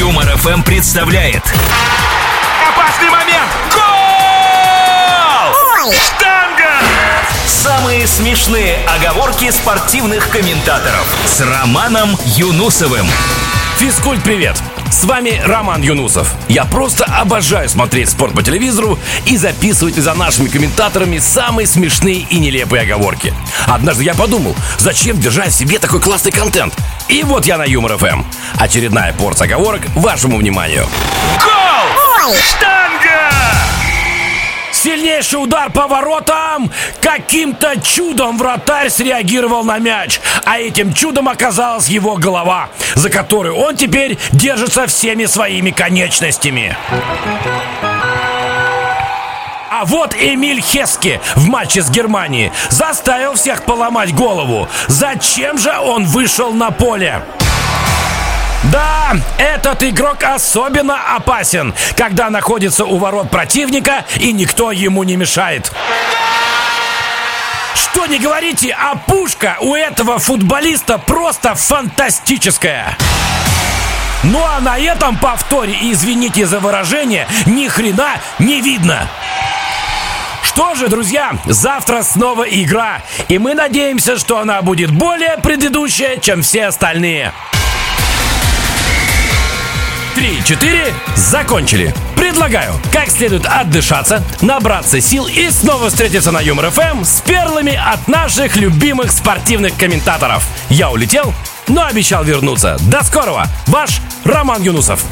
Юмор ФМ представляет Опасный момент! Гол! Штанга! самые смешные оговорки спортивных комментаторов с Романом Юнусовым. Физкульт, привет! С вами Роман Юнусов. Я просто обожаю смотреть спорт по телевизору и записывать за нашими комментаторами самые смешные и нелепые оговорки. Однажды я подумал, зачем держать в себе такой классный контент? И вот я на Юмор ФМ. Очередная порция оговорок вашему вниманию. Гол! Штанга! Сильнейший удар по воротам! Каким-то чудом вратарь среагировал на мяч, а этим чудом оказалась его голова, за которую он теперь держится всеми своими конечностями. Вот Эмиль Хески в матче с Германией заставил всех поломать голову. Зачем же он вышел на поле? Да, этот игрок особенно опасен, когда находится у ворот противника и никто ему не мешает. Что не говорите, а пушка у этого футболиста просто фантастическая. Ну а на этом повторе, извините за выражение, ни хрена не видно. Что же, друзья, завтра снова игра, и мы надеемся, что она будет более предыдущая, чем все остальные. Три, четыре, закончили. Предлагаю, как следует отдышаться, набраться сил и снова встретиться на Юмор ФМ с перлами от наших любимых спортивных комментаторов. Я улетел, но обещал вернуться. До скорого, ваш Роман Юнусов.